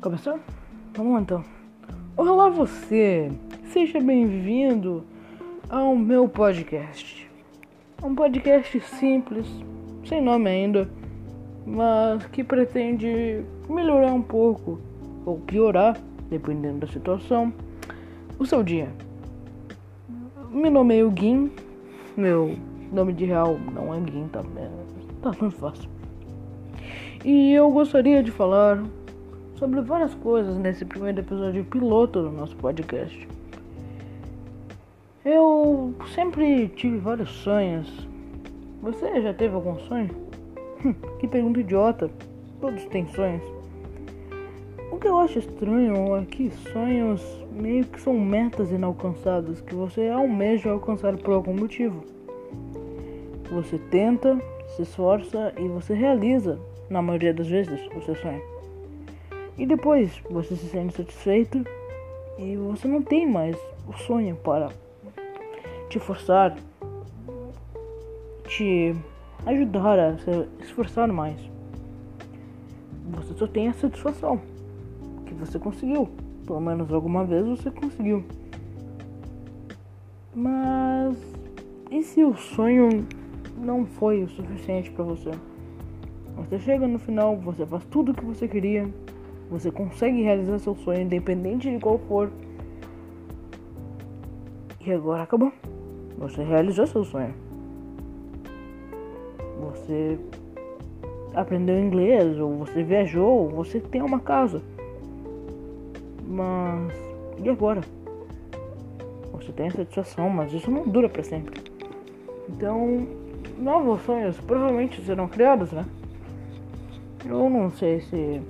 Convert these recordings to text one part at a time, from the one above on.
Começou? Vamos então. Olá você! Seja bem-vindo ao meu podcast. Um podcast simples, sem nome ainda, mas que pretende melhorar um pouco ou piorar, dependendo da situação, o seu dia. Me nomeio Gui, meu nome de real não é Gui, tá, é, tá muito fácil. E eu gostaria de falar sobre várias coisas nesse primeiro episódio piloto do nosso podcast. Eu sempre tive vários sonhos. Você já teve algum sonho? Hum, que pergunta idiota. Todos têm sonhos. O que eu acho estranho é que sonhos meio que são metas inalcançadas que você almeja alcançar por algum motivo. Você tenta, se esforça e você realiza, na maioria das vezes, o seu sonho. E depois você se sente satisfeito e você não tem mais o sonho para te forçar, te ajudar a se esforçar mais. Você só tem a satisfação que você conseguiu. Pelo menos alguma vez você conseguiu. Mas e se o sonho não foi o suficiente para você? Você chega no final, você faz tudo o que você queria, você consegue realizar seu sonho, independente de qual for. E agora acabou. Você realizou seu sonho. Você aprendeu inglês, ou você viajou, ou você tem uma casa. Mas e agora? Você tem a satisfação, mas isso não dura para sempre. Então, novos sonhos provavelmente serão criados, né? Eu não sei se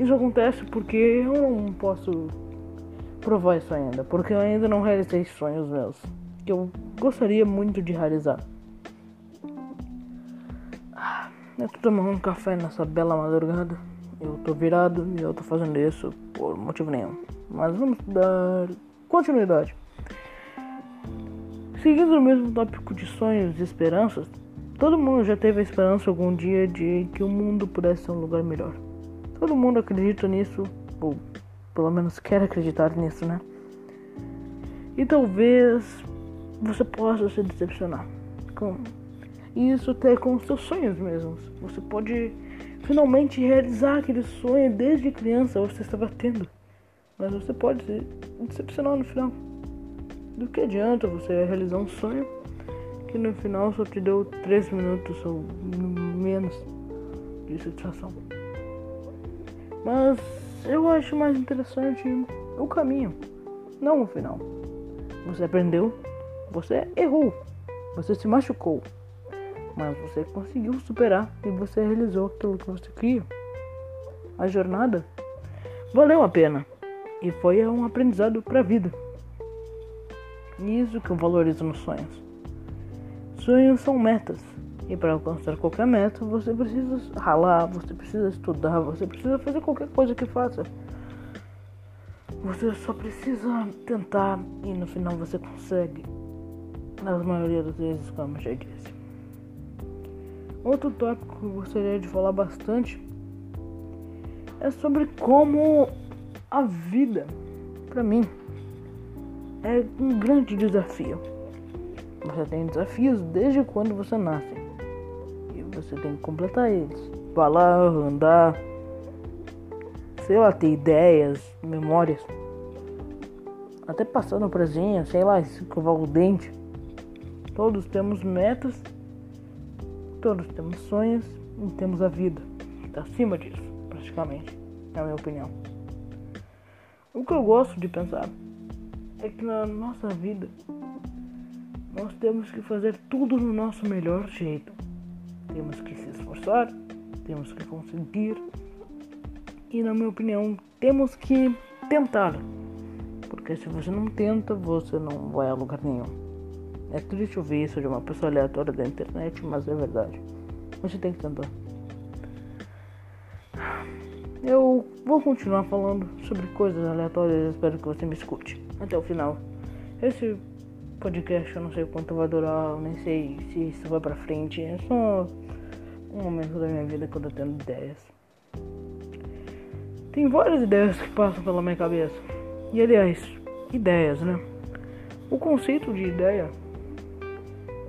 isso acontece porque eu não posso provar isso ainda, porque eu ainda não realizei sonhos meus que eu gostaria muito de realizar. Ah, eu tô tomando um café nessa bela madrugada. Eu tô virado e eu tô fazendo isso por motivo nenhum. Mas vamos dar continuidade. Seguindo o mesmo tópico de sonhos e esperanças, todo mundo já teve a esperança algum dia de que o mundo pudesse ser um lugar melhor. Todo mundo acredita nisso, ou pelo menos quer acreditar nisso, né? E talvez você possa se decepcionar com isso até com os seus sonhos mesmos. Você pode finalmente realizar aquele sonho desde criança você estava tendo, mas você pode se decepcionar no final. Do que adianta você realizar um sonho que no final só te deu 3 minutos ou menos de satisfação? Mas eu acho mais interessante o caminho, não o final. Você aprendeu, você errou, você se machucou, mas você conseguiu superar e você realizou aquilo que você queria. A jornada valeu a pena e foi um aprendizado para a vida. E isso que eu valorizo nos sonhos. Sonhos são metas e para alcançar qualquer meta, você precisa ralar, você precisa estudar, você precisa fazer qualquer coisa que faça. Você só precisa tentar e no final você consegue. Na maioria das vezes, como eu já disse. Outro tópico que eu gostaria de falar bastante é sobre como a vida, para mim, é um grande desafio. Você tem desafios desde quando você nasce você tem que completar eles. Falar, andar, sei lá, ter ideias, memórias. Até passar no presinho, sei lá, escovar o dente. Todos temos metas, todos temos sonhos e temos a vida. Está acima disso, praticamente, na minha opinião. O que eu gosto de pensar é que na nossa vida nós temos que fazer tudo no nosso melhor jeito. Temos que se esforçar, temos que conseguir e, na minha opinião, temos que tentar. Porque se você não tenta, você não vai a lugar nenhum. É triste ouvir isso de uma pessoa aleatória da internet, mas é verdade. Você tem que tentar. Eu vou continuar falando sobre coisas aleatórias. Espero que você me escute até o final. Esse podcast eu não sei quanto vai durar, nem sei se isso vai pra frente. É só um momento da minha vida que eu tô tendo ideias. Tem várias ideias que passam pela minha cabeça. E aliás, ideias, né? O conceito de ideia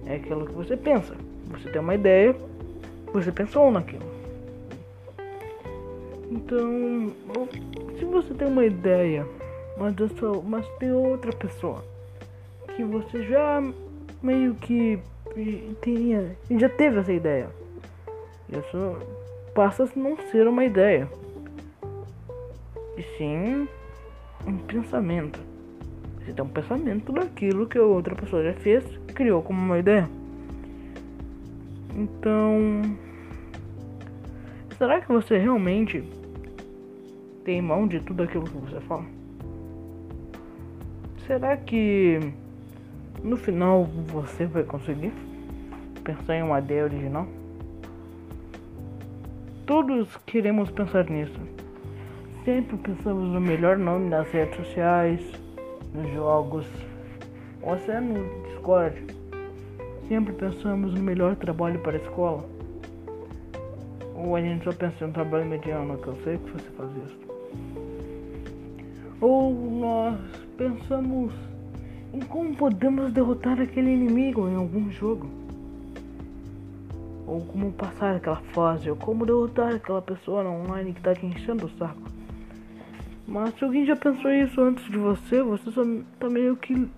é aquilo que você pensa. Você tem uma ideia, você pensou naquilo. Então, se você tem uma ideia, mas, sou, mas tem outra pessoa que você já meio que tinha, já teve essa ideia. Isso passa a não ser uma ideia, e sim um pensamento. Você tem um pensamento daquilo que a outra pessoa já fez e criou como uma ideia. Então, será que você realmente tem mão de tudo aquilo que você fala? Será que no final você vai conseguir pensar em uma ideia original? Todos queremos pensar nisso. Sempre pensamos no melhor nome nas redes sociais, nos jogos, ou até no Discord. Sempre pensamos no melhor trabalho para a escola. Ou a gente só pensa em um trabalho mediano, que eu sei que você faz isso. Ou nós pensamos em como podemos derrotar aquele inimigo em algum jogo. Ou como passar aquela fase, ou como derrotar aquela pessoa online que está te enchendo o saco. Mas se alguém já pensou isso antes de você, você só tá meio que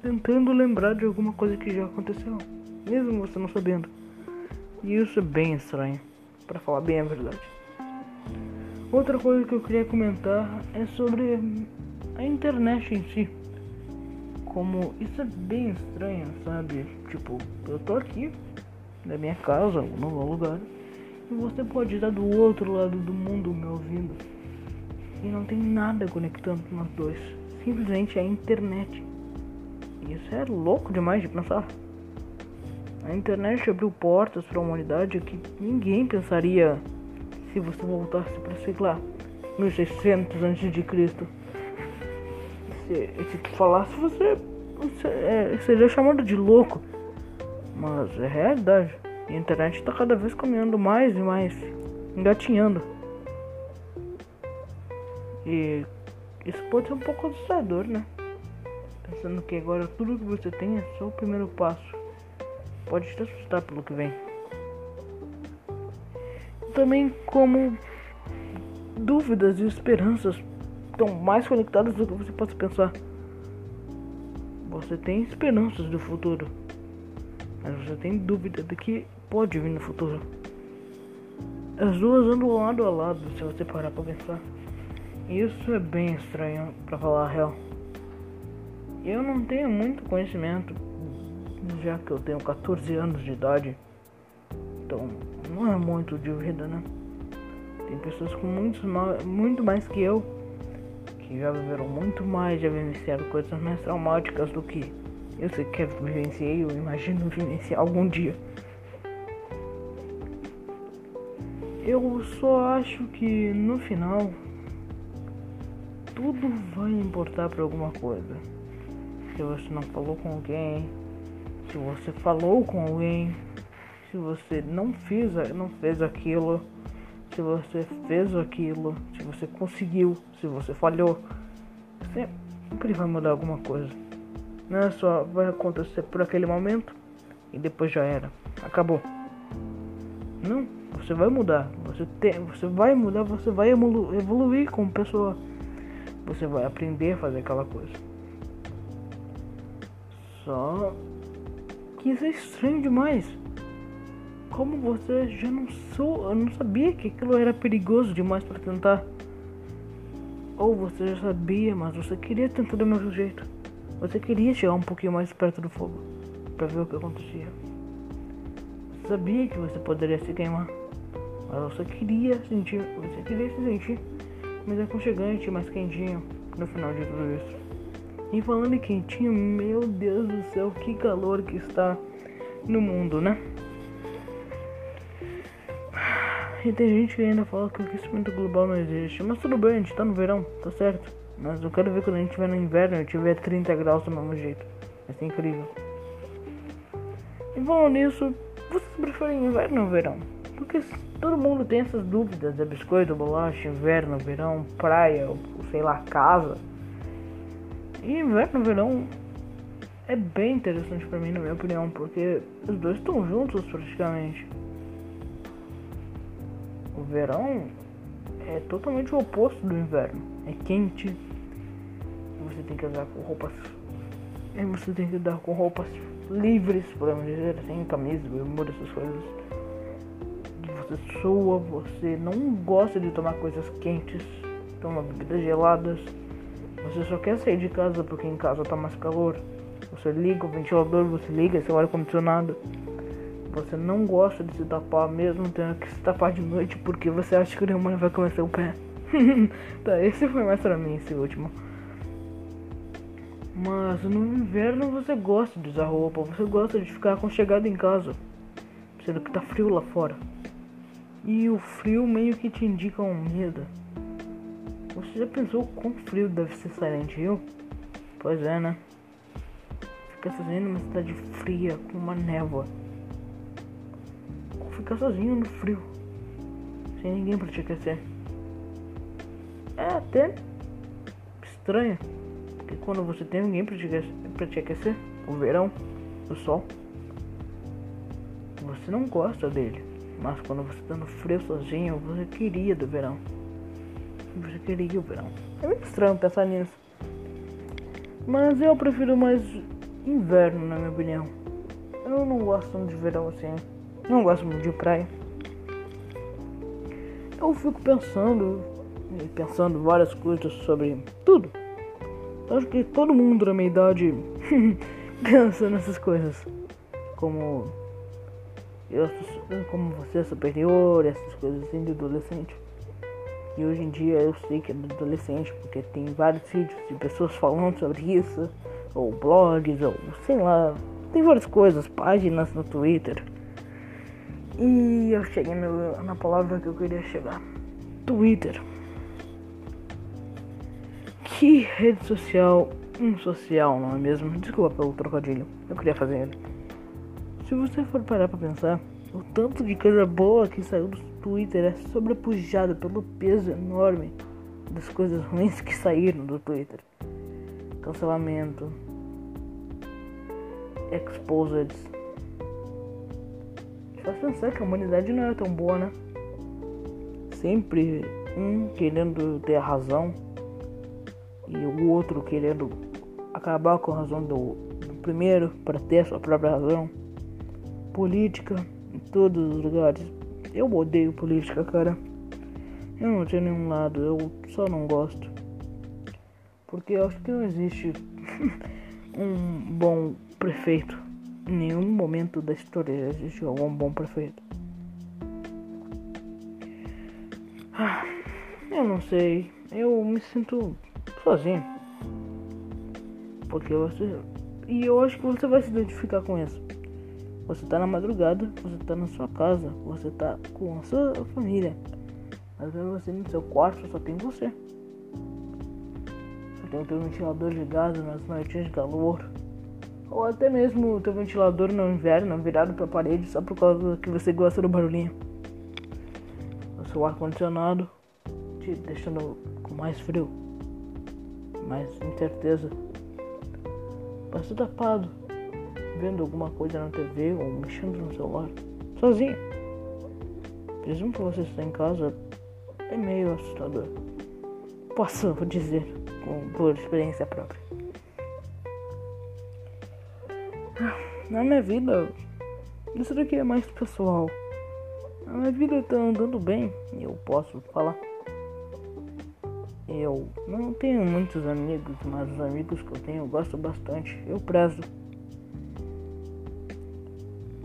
tentando lembrar de alguma coisa que já aconteceu, mesmo você não sabendo. E isso é bem estranho, para falar bem a verdade. Outra coisa que eu queria comentar é sobre a internet em si. Como isso é bem estranho, sabe? Tipo, eu tô aqui na minha casa, no lugar, e você pode estar do outro lado do mundo me ouvindo e não tem nada conectando nós dois. Simplesmente é a internet. Isso é louco demais de pensar. A internet abriu portas para a humanidade que ninguém pensaria se você voltasse para, sei lá, 1600 antes de Cristo. Se, se tu falasse, você, você é, seria chamado de louco. Mas é realidade. A internet está cada vez caminhando mais e mais, engatinhando. E isso pode ser um pouco assustador, né? Pensando que agora tudo que você tem é só o primeiro passo. Pode te assustar pelo que vem. Também como dúvidas e esperanças estão mais conectadas do que você possa pensar. Você tem esperanças do futuro, mas você tem dúvida do que pode vir no futuro. As duas andam lado a lado se você parar para pensar. Isso é bem estranho, para falar a real. Eu não tenho muito conhecimento, já que eu tenho 14 anos de idade. Então, não é muito de vida, né? Tem pessoas com muito, muito mais que eu, que já viveram muito mais, já vivenciaram coisas mais traumáticas do que eu sequer vivenciei, eu imagino vivenciar algum dia. Eu só acho que no final tudo vai importar para alguma coisa. Se você não falou com alguém, se você falou com alguém, se você não fez, não fez aquilo, se você fez aquilo, se você conseguiu, se você falhou, sempre vai mudar alguma coisa. Não é só vai acontecer por aquele momento e depois já era, acabou. Não, você vai mudar, você tem, você vai mudar, você vai evoluir como pessoa você vai aprender a fazer aquela coisa. Só que isso é estranho demais. Como você já não sou, eu não sabia que aquilo era perigoso demais para tentar. Ou você já sabia, mas você queria tentar do mesmo jeito. Você queria chegar um pouquinho mais perto do fogo para ver o que acontecia. Você sabia que você poderia se queimar, mas você queria sentir, você queria se sentir mais aconchegante, mais quentinho no final de tudo isso. E falando em quentinho, meu Deus do céu, que calor que está no mundo, né? E tem gente que ainda fala que o aquecimento global não existe. Mas tudo bem, a gente tá no verão, tá certo. Mas eu quero ver quando a gente estiver no inverno e tiver 30 graus do mesmo jeito. Vai ser incrível. E falando nisso, vocês preferem inverno ou verão? Porque todo mundo tem essas dúvidas: é biscoito, bolacha, inverno, verão, praia, ou, sei lá, casa. E inverno, verão é bem interessante pra mim, na minha opinião, porque os dois estão juntos praticamente. O verão é totalmente o oposto do inverno. É quente. Você tem que andar com roupas. E você tem que andar com roupas livres, podemos dizer assim, camisa, bermuda, essas coisas. Você soa, você não gosta de tomar coisas quentes, toma bebidas geladas. Você só quer sair de casa porque em casa tá mais calor. Você liga o ventilador, você liga seu ar-condicionado. Você não gosta de se tapar mesmo tendo que se tapar de noite porque você acha que o demônio vai comer seu pé. tá, esse foi mais pra mim, esse último. Mas no inverno você gosta de usar roupa, você gosta de ficar aconchegado em casa, sendo que tá frio lá fora. E o frio meio que te indica um medo. Você já pensou quão frio deve ser Silent Hill? Pois é, né? Fica sozinho numa cidade fria, com uma névoa. Ou ficar sozinho no frio, sem ninguém pra te aquecer. É até estranho quando você tem alguém para te, pra te aquecer, o verão, o sol, você não gosta dele. Mas quando você está no frio sozinho, você queria do verão. Você queria o verão. É muito estranho pensar nisso. Mas eu prefiro mais inverno, na minha opinião. Eu não gosto de verão assim. Não gosto muito de praia. Eu fico pensando, pensando várias coisas sobre tudo Acho que todo mundo da minha idade pensa nessas coisas. Como eu, como você é superior, essas coisas assim de adolescente. E hoje em dia eu sei que é do adolescente, porque tem vários vídeos de pessoas falando sobre isso, ou blogs, ou sei lá, tem várias coisas, páginas no Twitter. E eu cheguei na palavra que eu queria chegar. Twitter. Que rede social insocial, não é mesmo? Desculpa pelo trocadilho, eu queria fazer ele. Se você for parar pra pensar, o tanto de coisa boa que saiu do Twitter é sobrepujado pelo peso enorme das coisas ruins que saíram do Twitter. Cancelamento, exposed. Faz pensar que a humanidade não é tão boa, né? Sempre um querendo ter a razão e o outro querendo acabar com a razão do, do primeiro para ter sua própria razão. Política em todos os lugares. Eu odeio política, cara. Eu não tenho nenhum lado, eu só não gosto. Porque eu acho que não existe um bom prefeito. Em nenhum momento da história já existiu algum bom prefeito. Ah, eu não sei. Eu me sinto sozinho. Porque você. E eu acho que você vai se identificar com isso. Você tá na madrugada, você tá na sua casa, você tá com a sua família. Vezes você no seu quarto só tem você. Você tem o teu ventilador ligado nas noites de calor. Ou até mesmo o teu ventilador no inverno virado pra parede só por causa que você gosta do barulhinho. O seu ar condicionado te deixando com mais frio mais incerteza. Passo tapado, vendo alguma coisa na TV ou mexendo no celular, sozinho. Mesmo que você está em casa, é meio assustador. Posso dizer, com, por experiência própria. Na minha vida, isso daqui é mais pessoal. A minha vida está andando bem, eu posso falar. Eu não tenho muitos amigos, mas os amigos que eu tenho eu gosto bastante. Eu prezo.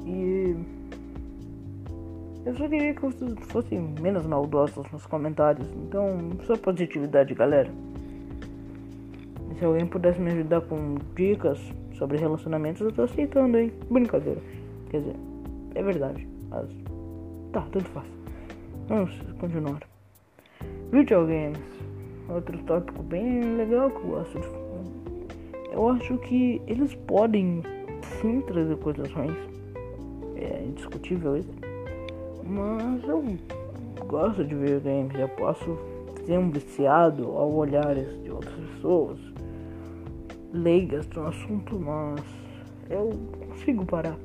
E eu só queria que vocês fossem menos maldosos nos comentários. Então, só positividade, galera. Se alguém pudesse me ajudar com dicas sobre relacionamentos, eu tô aceitando, hein? Brincadeira. Quer dizer, é verdade. Mas tá, tudo faz. Vamos continuar. Videogames outro tópico bem legal que eu gosto Eu acho que eles podem sim trazer coisas ruins. É indiscutível isso. Mas eu gosto de videogames, eu posso ser um viciado ao olhares de outras pessoas leigas no assunto, mas eu consigo parar.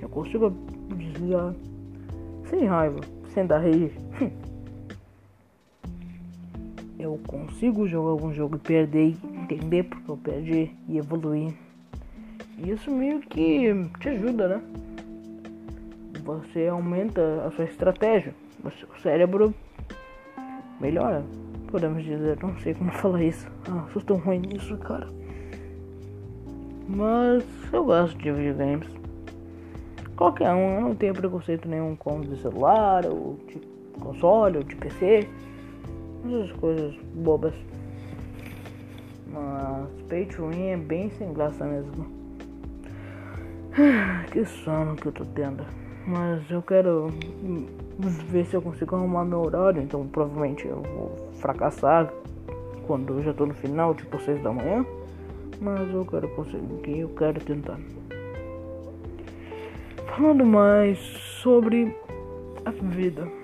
Eu consigo desligar sem raiva, sem dar rir. Eu consigo jogar algum jogo e perder, entender porque eu perdi e evoluir. Isso meio que te ajuda, né? Você aumenta a sua estratégia, o seu cérebro melhora, podemos dizer. Não sei como falar isso. Ah, sou tão ruim nisso, cara. Mas eu gosto de videogames. Qualquer um, eu não tenho preconceito nenhum com de celular, ou de console, ou de PC. Essas coisas bobas. Mas pay to win é bem sem graça mesmo. Que sono que eu tô tendo. Mas eu quero ver se eu consigo arrumar meu horário. Então provavelmente eu vou fracassar quando eu já tô no final, tipo 6 da manhã. Mas eu quero conseguir, eu quero tentar. Falando mais sobre a vida.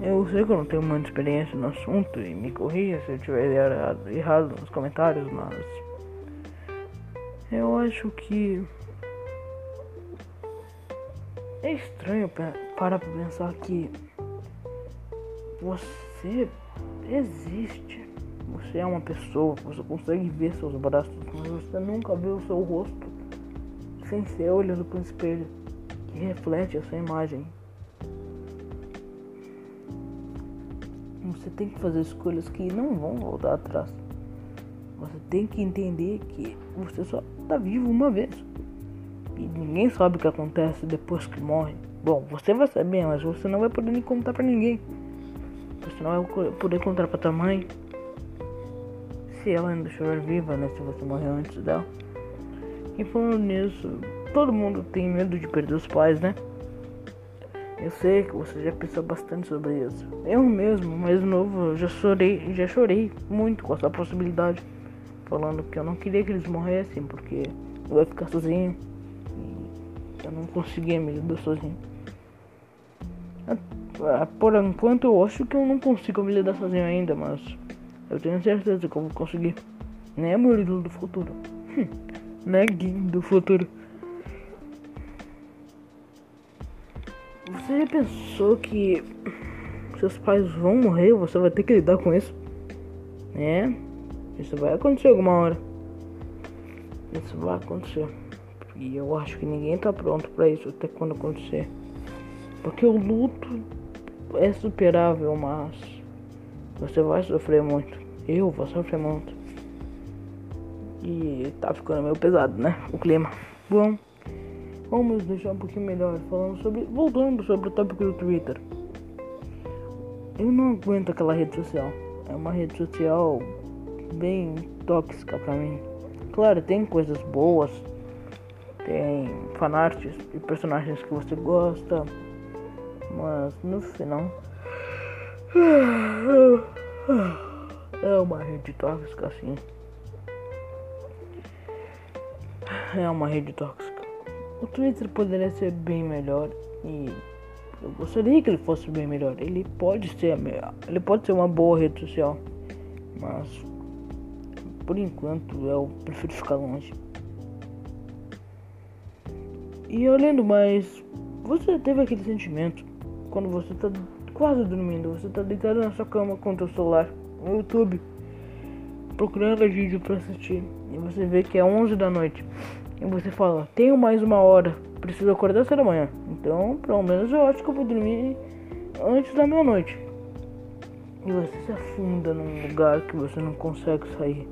Eu sei que eu não tenho muita experiência no assunto e me corrija se eu tiver errado, errado nos comentários, mas eu acho que é estranho parar pra pensar que você existe. Você é uma pessoa, você consegue ver seus braços, mas você nunca vê o seu rosto sem ser olhando para um espelho que reflete essa imagem. Você tem que fazer escolhas que não vão voltar atrás. Você tem que entender que você só está vivo uma vez. E ninguém sabe o que acontece depois que morre. Bom, você vai saber, mas você não vai poder nem contar para ninguém. Você não vai poder contar para tua mãe. Se ela ainda estiver viva, né? Se você morreu antes dela. E falando nisso, todo mundo tem medo de perder os pais, né? Eu sei que você já pensou bastante sobre isso. Eu mesmo, mais novo, já chorei, já chorei muito com essa possibilidade. Falando que eu não queria que eles morressem, porque eu ia ficar sozinho. E eu não conseguia me lidar sozinho. Ah, por enquanto eu acho que eu não consigo me lidar sozinho ainda, mas eu tenho certeza que eu vou conseguir. Nem é meu ídolo do futuro. Neguinho do futuro. Você já pensou que seus pais vão morrer você vai ter que lidar com isso? É, isso vai acontecer alguma hora. Isso vai acontecer. E eu acho que ninguém tá pronto para isso até quando acontecer. Porque o luto é superável, mas você vai sofrer muito. Eu vou sofrer muito. E tá ficando meio pesado, né? O clima. Bom. Vamos deixar um pouquinho melhor falando sobre. Voltando sobre o tópico do Twitter. Eu não aguento aquela rede social. É uma rede social bem tóxica pra mim. Claro, tem coisas boas. Tem fanarts e personagens que você gosta. Mas no final. É uma rede tóxica assim. É uma rede tóxica. O Twitter poderia ser bem melhor e eu gostaria que ele fosse bem melhor. Ele pode ser ele pode ser uma boa rede social, mas por enquanto eu prefiro ficar longe. E olhando mais, você teve aquele sentimento quando você tá quase dormindo, você tá deitado na sua cama com o seu celular no YouTube, procurando vídeo para assistir e você vê que é 11 da noite e você fala, tenho mais uma hora, preciso acordar cedo amanhã. Então, pelo menos eu acho que eu vou dormir antes da meia-noite. E você se afunda num lugar que você não consegue sair.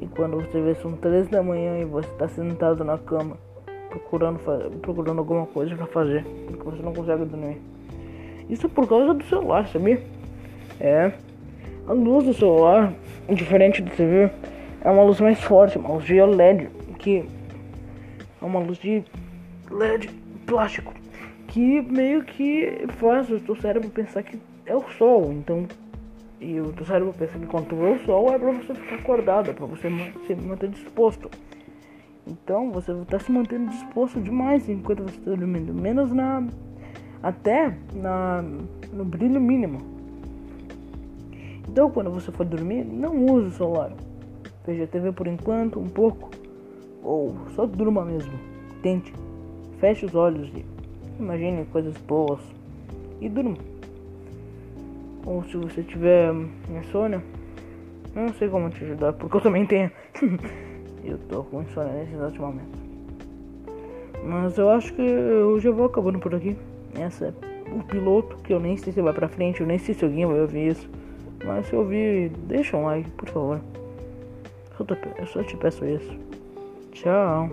E quando você vê são três da manhã e você está sentado na cama procurando, procurando alguma coisa para fazer, porque você não consegue dormir. Isso é por causa do celular, sabia? É. A luz do celular, diferente do TV, é uma luz mais forte, uma luz de OLED, que é uma luz de LED plástico que meio que faz o teu cérebro pensar que é o sol. Então, e o teu cérebro pensa que quando tu vê o sol é para você ficar acordado, é para você se manter disposto. Então, você está se mantendo disposto demais enquanto você está dormindo, menos na até na, no brilho mínimo. Então, quando você for dormir, não use o celular. Veja a TV por enquanto, um pouco, ou só durma mesmo. Tente, feche os olhos e imagine coisas boas e durma. Ou se você tiver insônia, não sei como te ajudar, porque eu também tenho. eu tô com insônia nesse exato momento. Mas eu acho que eu já vou acabando por aqui. Essa é o piloto, que eu nem sei se vai pra frente, eu nem sei se alguém vai ouvir isso. Mas se ouvir, deixa um like, por favor. Eu só te peço isso. Tchau.